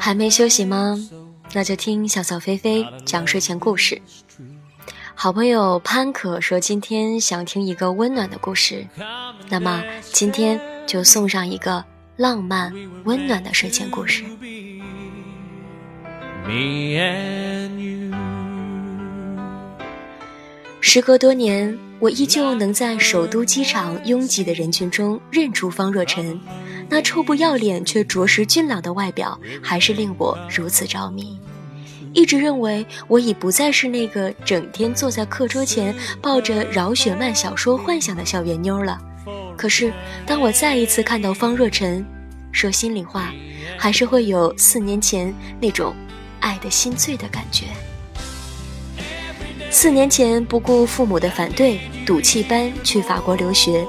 还没休息吗？那就听小草菲菲讲睡前故事。好朋友潘可说今天想听一个温暖的故事，那么今天就送上一个浪漫温暖的睡前故事。时隔多年，我依旧能在首都机场拥挤的人群中认出方若尘，那臭不要脸却着实俊朗的外表，还是令我如此着迷。一直认为我已不再是那个整天坐在课桌前抱着饶雪漫小说幻想的校园妞了。可是，当我再一次看到方若尘，说心里话，还是会有四年前那种爱的心醉的感觉。四年前，不顾父母的反对，赌气般去法国留学。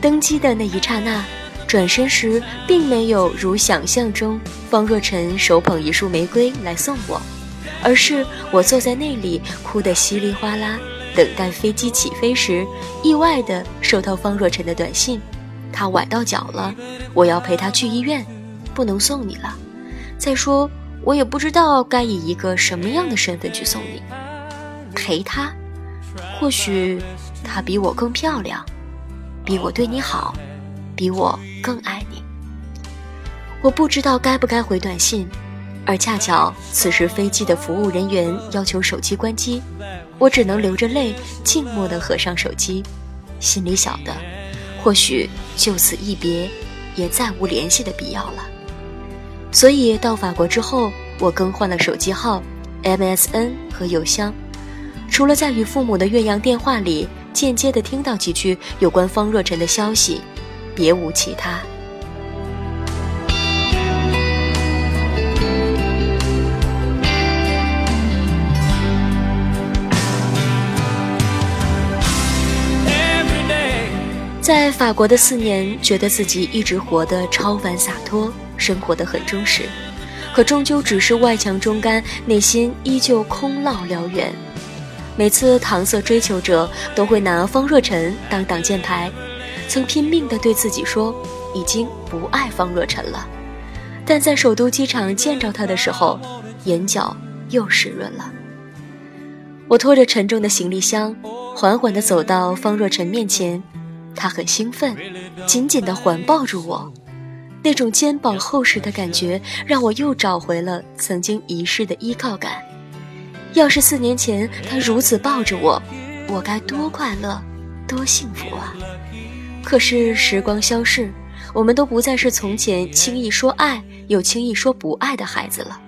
登机的那一刹那，转身时并没有如想象中方若尘手捧一束玫瑰来送我，而是我坐在那里哭得稀里哗啦，等待飞机起飞时，意外的收到方若尘的短信：他崴到脚了，我要陪他去医院，不能送你了。再说，我也不知道该以一个什么样的身份去送你。陪他，或许她比我更漂亮，比我对你好，比我更爱你。我不知道该不该回短信，而恰巧此时飞机的服务人员要求手机关机，我只能流着泪，静默地合上手机，心里晓得，或许就此一别，也再无联系的必要了。所以到法国之后，我更换了手机号、MSN 和邮箱。除了在与父母的岳阳电话里间接的听到几句有关方若尘的消息，别无其他。在法国的四年，觉得自己一直活得超凡洒脱，生活得很充实，可终究只是外强中干，内心依旧空落辽远。每次搪塞追求者都会拿方若尘当挡箭牌，曾拼命地对自己说已经不爱方若尘了，但在首都机场见着他的时候，眼角又湿润了。我拖着沉重的行李箱，缓缓地走到方若尘面前，他很兴奋，紧紧地环抱住我，那种肩膀厚实的感觉让我又找回了曾经遗失的依靠感。要是四年前他如此抱着我，我该多快乐，多幸福啊！可是时光消逝，我们都不再是从前轻易说爱又轻易说不爱的孩子了。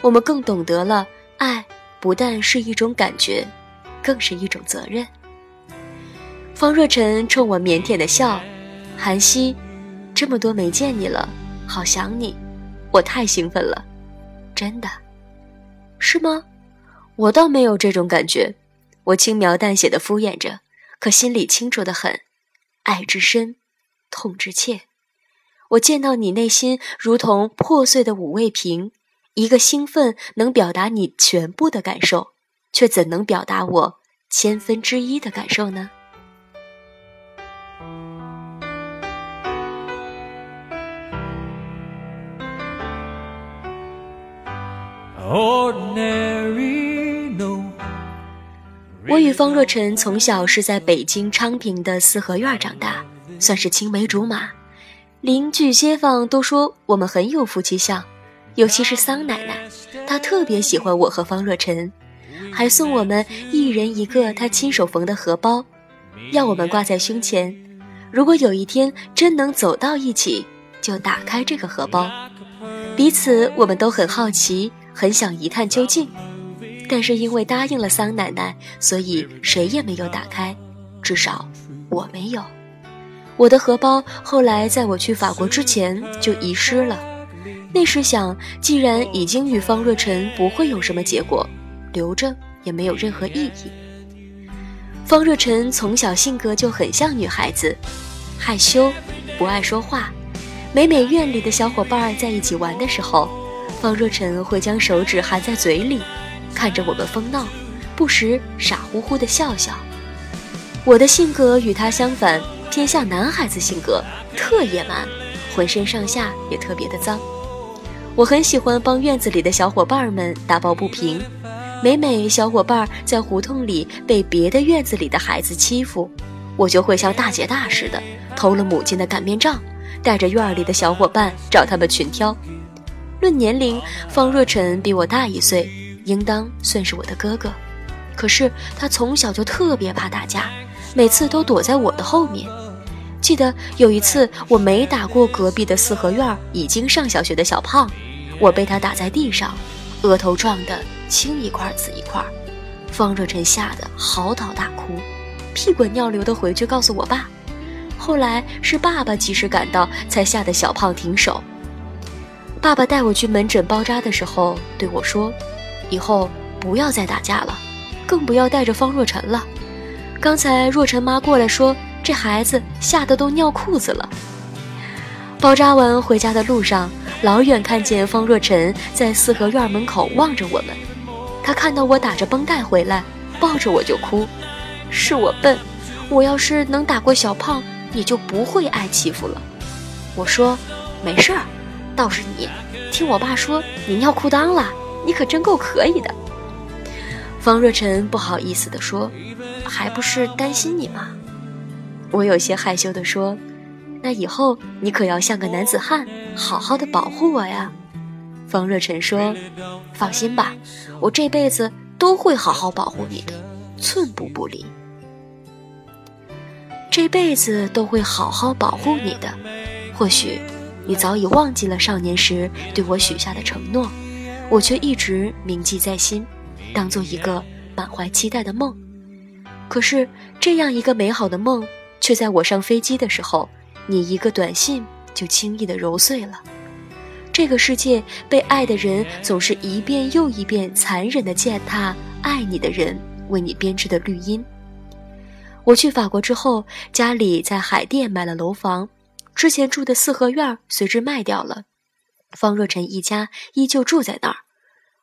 我们更懂得了，爱不但是一种感觉，更是一种责任。方若晨冲我腼腆的笑，韩熙，这么多没见你了，好想你，我太兴奋了，真的，是吗？我倒没有这种感觉，我轻描淡写的敷衍着，可心里清楚的很，爱之深，痛之切。我见到你内心如同破碎的五味瓶，一个兴奋能表达你全部的感受，却怎能表达我千分之一的感受呢？Ordinary？我与方若晨从小是在北京昌平的四合院长大，算是青梅竹马。邻居街坊都说我们很有夫妻相，尤其是桑奶奶，她特别喜欢我和方若晨，还送我们一人一个她亲手缝的荷包，要我们挂在胸前。如果有一天真能走到一起，就打开这个荷包。彼此我们都很好奇，很想一探究竟。但是因为答应了桑奶奶，所以谁也没有打开，至少我没有。我的荷包后来在我去法国之前就遗失了。那时想，既然已经与方若晨不会有什么结果，留着也没有任何意义。方若晨从小性格就很像女孩子，害羞，不爱说话。每每院里的小伙伴在一起玩的时候，方若晨会将手指含在嘴里。看着我们疯闹，不时傻乎乎的笑笑。我的性格与他相反，偏向男孩子性格，特野蛮，浑身上下也特别的脏。我很喜欢帮院子里的小伙伴们打抱不平，每每小伙伴在胡同里被别的院子里的孩子欺负，我就会像大姐大似的偷了母亲的擀面杖，带着院里的小伙伴找他们群挑。论年龄，方若尘比我大一岁，应当算是我的哥哥。可是他从小就特别怕打架，每次都躲在我的后面。记得有一次，我没打过隔壁的四合院已经上小学的小胖，我被他打在地上，额头撞得青一块紫一块。方若尘吓得嚎啕大哭，屁滚尿流的回去告诉我爸。后来是爸爸及时赶到，才吓得小胖停手。爸爸带我去门诊包扎的时候对我说：“以后不要再打架了，更不要带着方若晨了。刚才若晨妈过来说，这孩子吓得都尿裤子了。”包扎完回家的路上，老远看见方若晨在四合院门口望着我们。他看到我打着绷带回来，抱着我就哭：“是我笨，我要是能打过小胖，你就不会挨欺负了。”我说：“没事儿。”倒是你，听我爸说你尿裤裆了，你可真够可以的。方若尘不好意思地说：“还不是担心你吗？”我有些害羞地说：“那以后你可要像个男子汉，好好的保护我呀。”方若尘说：“放心吧，我这辈子都会好好保护你的，寸步不离。这辈子都会好好保护你的，或许。”你早已忘记了少年时对我许下的承诺，我却一直铭记在心，当做一个满怀期待的梦。可是这样一个美好的梦，却在我上飞机的时候，你一个短信就轻易的揉碎了。这个世界被爱的人总是一遍又一遍残忍的践踏爱你的人为你编织的绿荫。我去法国之后，家里在海淀买了楼房。之前住的四合院随之卖掉了，方若尘一家依旧住在那儿。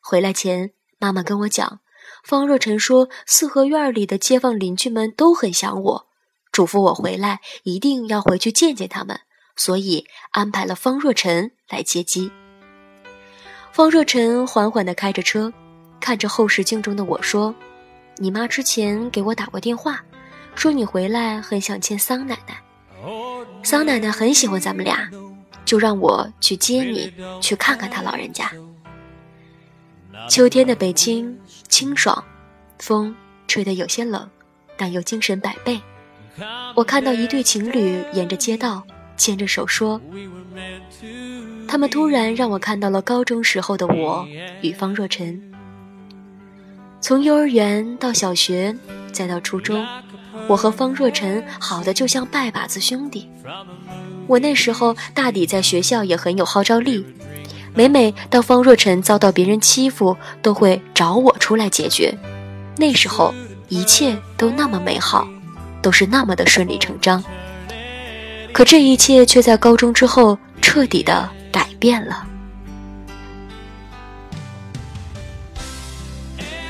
回来前，妈妈跟我讲，方若尘说四合院里的街坊邻居们都很想我，嘱咐我回来一定要回去见见他们，所以安排了方若尘来接机。方若尘缓缓地开着车，看着后视镜中的我说：“你妈之前给我打过电话，说你回来很想见桑奶奶。”桑奶奶很喜欢咱们俩，就让我去接你去看看他老人家。秋天的北京清爽，风吹得有些冷，但又精神百倍。我看到一对情侣沿着街道牵着手说：“他们突然让我看到了高中时候的我与方若尘。从幼儿园到小学，再到初中。”我和方若尘好的就像拜把子兄弟。我那时候大抵在学校也很有号召力，每每当方若尘遭到别人欺负，都会找我出来解决。那时候一切都那么美好，都是那么的顺理成章。可这一切却在高中之后彻底的改变了。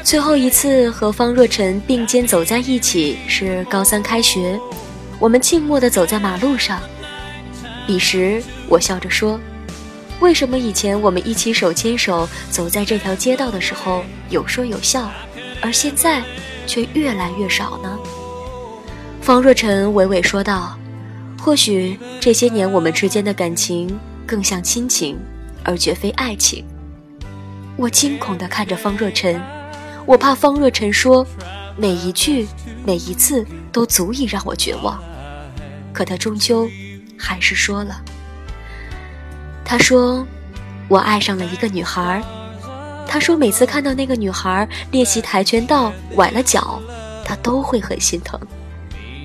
最后一次和方若晨并肩走在一起是高三开学，我们静默地走在马路上。彼时我笑着说：“为什么以前我们一起手牵手走在这条街道的时候有说有笑，而现在却越来越少呢？”方若晨娓娓说道：“或许这些年我们之间的感情更像亲情，而绝非爱情。”我惊恐地看着方若晨。我怕方若尘说每一句、每一次都足以让我绝望，可他终究还是说了。他说：“我爱上了一个女孩。”他说：“每次看到那个女孩练习跆拳道崴了脚，他都会很心疼。”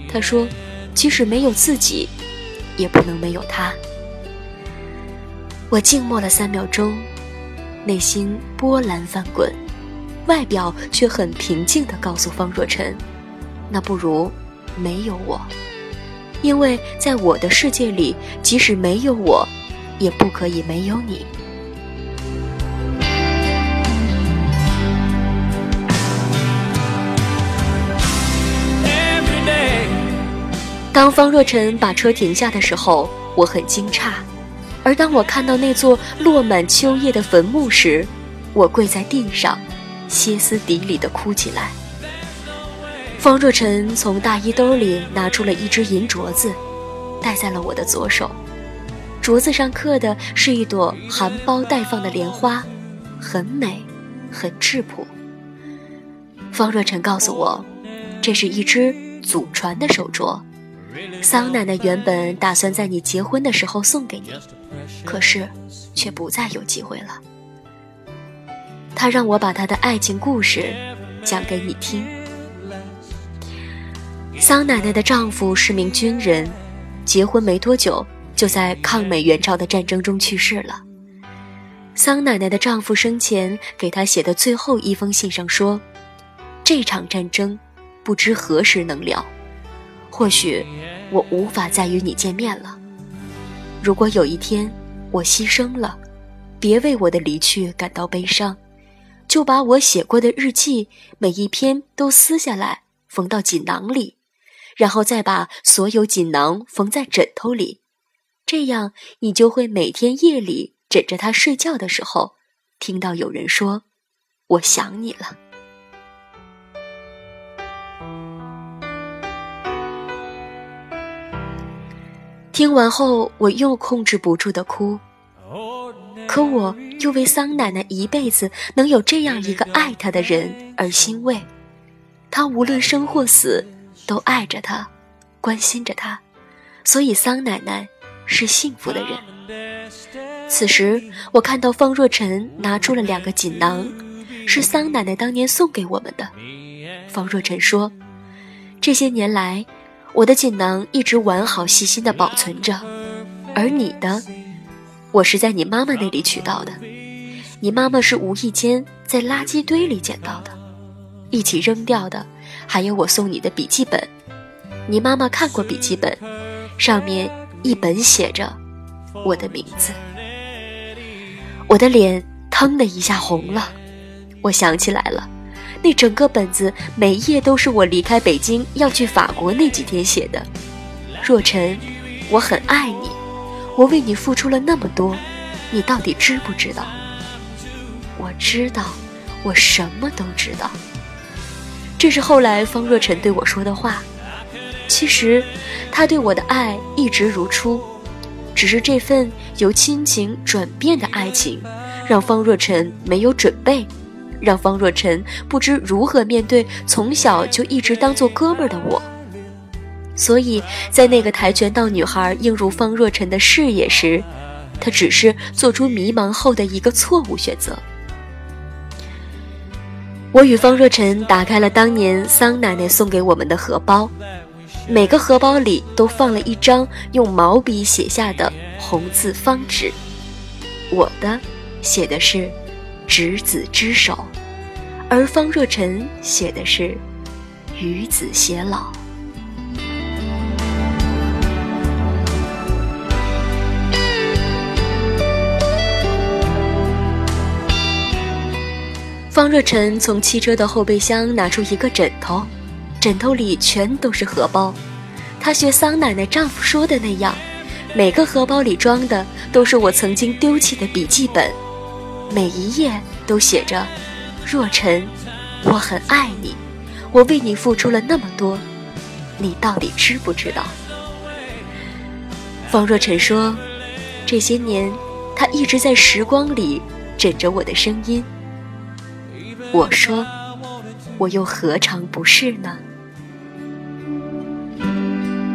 他说：“即使没有自己，也不能没有她。”我静默了三秒钟，内心波澜翻滚。外表却很平静地告诉方若尘：“那不如没有我，因为在我的世界里，即使没有我，也不可以没有你。”当方若尘把车停下的时候，我很惊诧；而当我看到那座落满秋叶的坟墓时，我跪在地上，歇斯底里地哭起来。方若尘从大衣兜里拿出了一只银镯子，戴在了我的左手。镯子上刻的是一朵含苞待放的莲花，很美，很质朴。方若尘告诉我，这是一只祖传的手镯，桑奶奶原本打算在你结婚的时候送给你，可是却不再有机会了。她让我把她的爱情故事讲给你听。桑奶奶的丈夫是名军人，结婚没多久就在抗美援朝的战争中去世了。桑奶奶的丈夫生前给她写的最后一封信上说：“这场战争不知何时能了，或许我无法再与你见面了。如果有一天我牺牲了，别为我的离去感到悲伤，就把我写过的日记每一篇都撕下来缝到锦囊里。”然后再把所有锦囊缝在枕头里，这样你就会每天夜里枕着它睡觉的时候，听到有人说：“我想你了。”听完后，我又控制不住的哭，可我又为桑奶奶一辈子能有这样一个爱她的人而欣慰，她无论生或死。都爱着她，关心着她，所以桑奶奶是幸福的人。此时，我看到方若尘拿出了两个锦囊，是桑奶奶当年送给我们的。方若尘说：“这些年来，我的锦囊一直完好细心地保存着，而你的，我是在你妈妈那里取到的。你妈妈是无意间在垃圾堆里捡到的，一起扔掉的。”还有我送你的笔记本，你妈妈看过笔记本，上面一本写着我的名字。我的脸腾的一下红了，我想起来了，那整个本子每页都是我离开北京要去法国那几天写的。若尘，我很爱你，我为你付出了那么多，你到底知不知道？我知道，我什么都知道。这是后来方若尘对我说的话。其实，他对我的爱一直如初，只是这份由亲情转变的爱情，让方若尘没有准备，让方若尘不知如何面对从小就一直当做哥们儿的我。所以在那个跆拳道女孩映入方若尘的视野时，她只是做出迷茫后的一个错误选择。我与方若尘打开了当年桑奶奶送给我们的荷包，每个荷包里都放了一张用毛笔写下的红字方纸。我的写的是“执子之手”，而方若尘写的是“与子偕老”。方若尘从汽车的后备箱拿出一个枕头，枕头里全都是荷包。他学桑奶奶丈夫说的那样，每个荷包里装的都是我曾经丢弃的笔记本，每一页都写着：“若尘，我很爱你，我为你付出了那么多，你到底知不知道？”方若尘说：“这些年，他一直在时光里枕着我的声音。”我说，我又何尝不是呢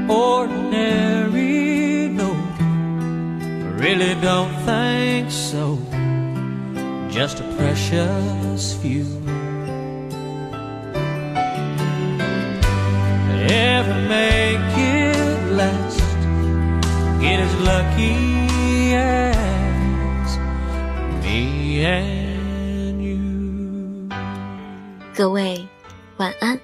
？Ordinary, no, really don't think so. Just a precious few. Ever make it last, get as lucky as me and 各位，晚安。